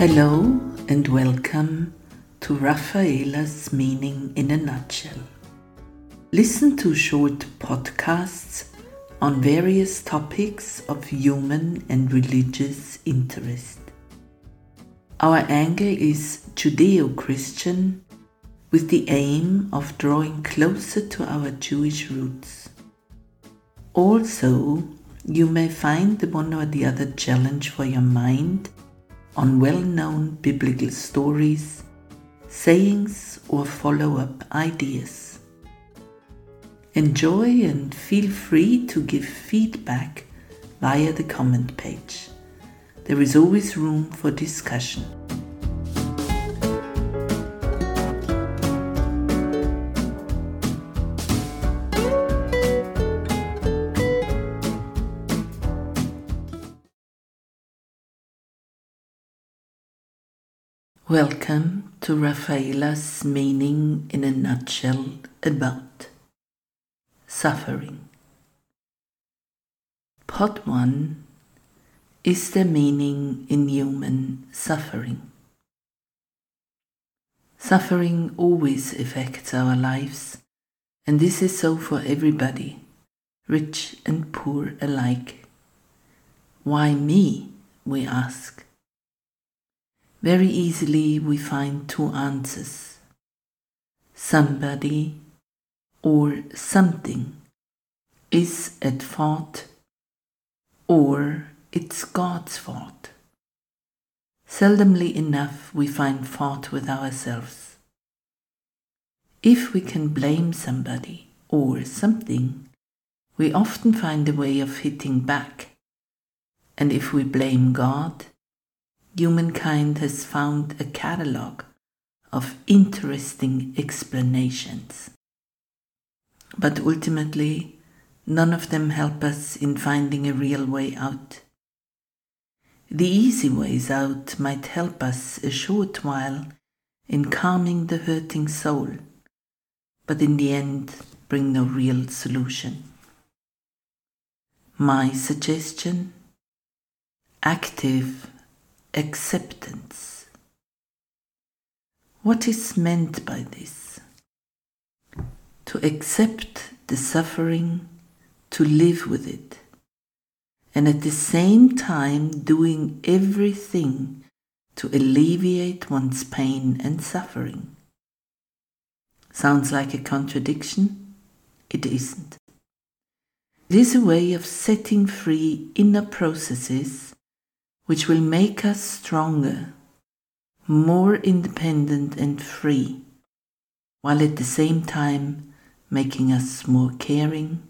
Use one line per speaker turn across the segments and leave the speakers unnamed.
Hello and welcome to Rafaela's Meaning in a Nutshell. Listen to short podcasts on various topics of human and religious interest. Our angle is Judeo Christian with the aim of drawing closer to our Jewish roots. Also, you may find the one or the other challenge for your mind on well known biblical stories, sayings, or follow up ideas. Enjoy and feel free to give feedback via the comment page. There is always room for discussion. Welcome to Rafaela's meaning in a nutshell about suffering. Part 1 Is there meaning in human suffering? Suffering always affects our lives, and this is so for everybody, rich and poor alike. Why me? we ask. Very easily we find two answers. Somebody or something is at fault or it's God's fault. Seldomly enough we find fault with ourselves. If we can blame somebody or something, we often find a way of hitting back. And if we blame God, humankind has found a catalogue of interesting explanations. But ultimately, none of them help us in finding a real way out. The easy ways out might help us a short while in calming the hurting soul, but in the end bring no real solution. My suggestion active acceptance. What is meant by this? To accept the suffering, to live with it, and at the same time doing everything to alleviate one's pain and suffering. Sounds like a contradiction? It isn't. It is a way of setting free inner processes which will make us stronger, more independent and free, while at the same time making us more caring,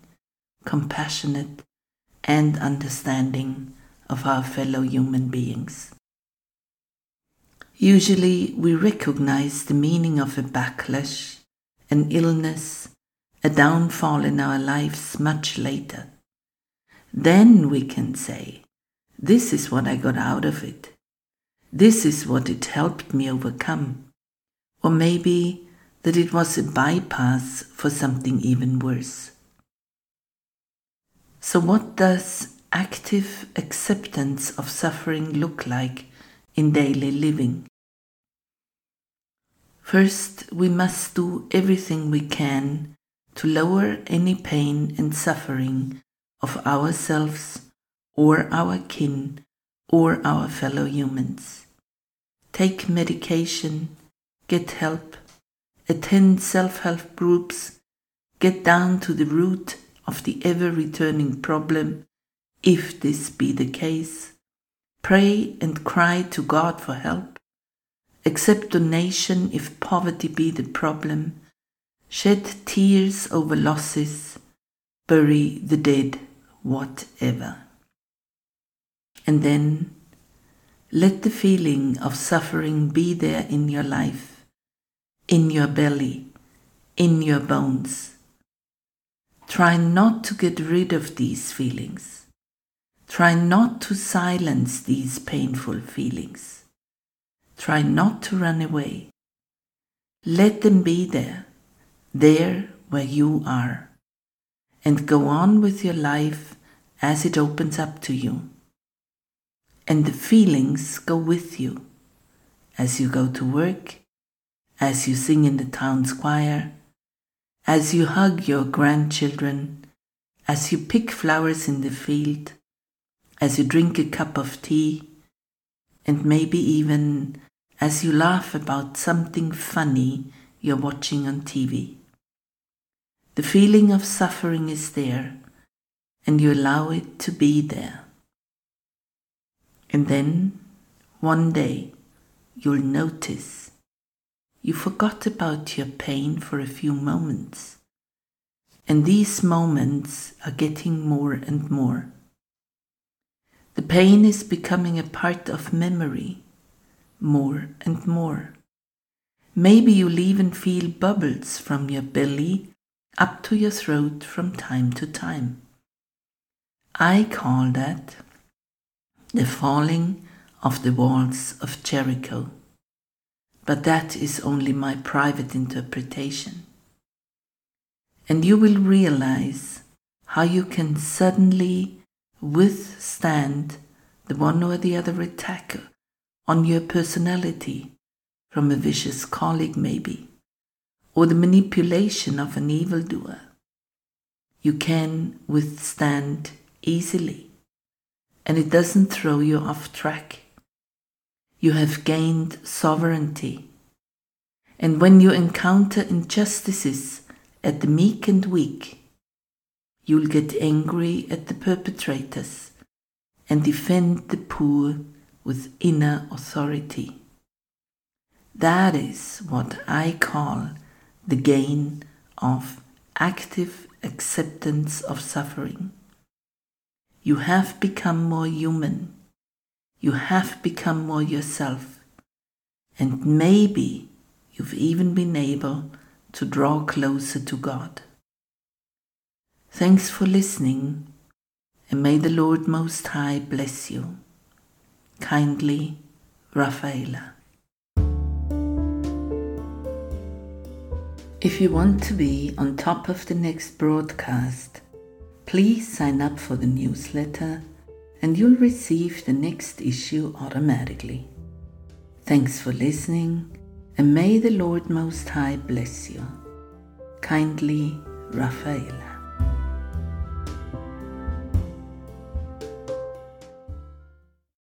compassionate, and understanding of our fellow human beings. Usually, we recognize the meaning of a backlash, an illness, a downfall in our lives much later. Then we can say, this is what I got out of it. This is what it helped me overcome. Or maybe that it was a bypass for something even worse. So, what does active acceptance of suffering look like in daily living? First, we must do everything we can to lower any pain and suffering of ourselves or our kin or our fellow humans. Take medication, get help, attend self help groups, get down to the root of the ever returning problem, if this be the case. Pray and cry to God for help. Accept donation if poverty be the problem. Shed tears over losses. Bury the dead, whatever. And then let the feeling of suffering be there in your life, in your belly, in your bones. Try not to get rid of these feelings. Try not to silence these painful feelings. Try not to run away. Let them be there, there where you are, and go on with your life as it opens up to you and the feelings go with you, as you go to work, as you sing in the town's choir, as you hug your grandchildren, as you pick flowers in the field, as you drink a cup of tea, and maybe even as you laugh about something funny you're watching on TV. The feeling of suffering is there, and you allow it to be there. And then, one day, you'll notice you forgot about your pain for a few moments. And these moments are getting more and more. The pain is becoming a part of memory more and more. Maybe you'll even feel bubbles from your belly up to your throat from time to time. I call that the falling of the walls of Jericho. But that is only my private interpretation. And you will realize how you can suddenly withstand the one or the other attack on your personality from a vicious colleague, maybe, or the manipulation of an evildoer. You can withstand easily, and it doesn't throw you off track. You have gained sovereignty. And when you encounter injustices at the meek and weak, you'll get angry at the perpetrators and defend the poor with inner authority. That is what I call the gain of active acceptance of suffering. You have become more human. You have become more yourself. And maybe you've even been able to draw closer to God. Thanks for listening, and may the Lord Most High bless you. Kindly, Rafaela. If you want to be on top of the next broadcast, please sign up for the newsletter and you'll receive the next issue automatically. Thanks for listening, and may the Lord Most High bless you. Kindly, Rafaela.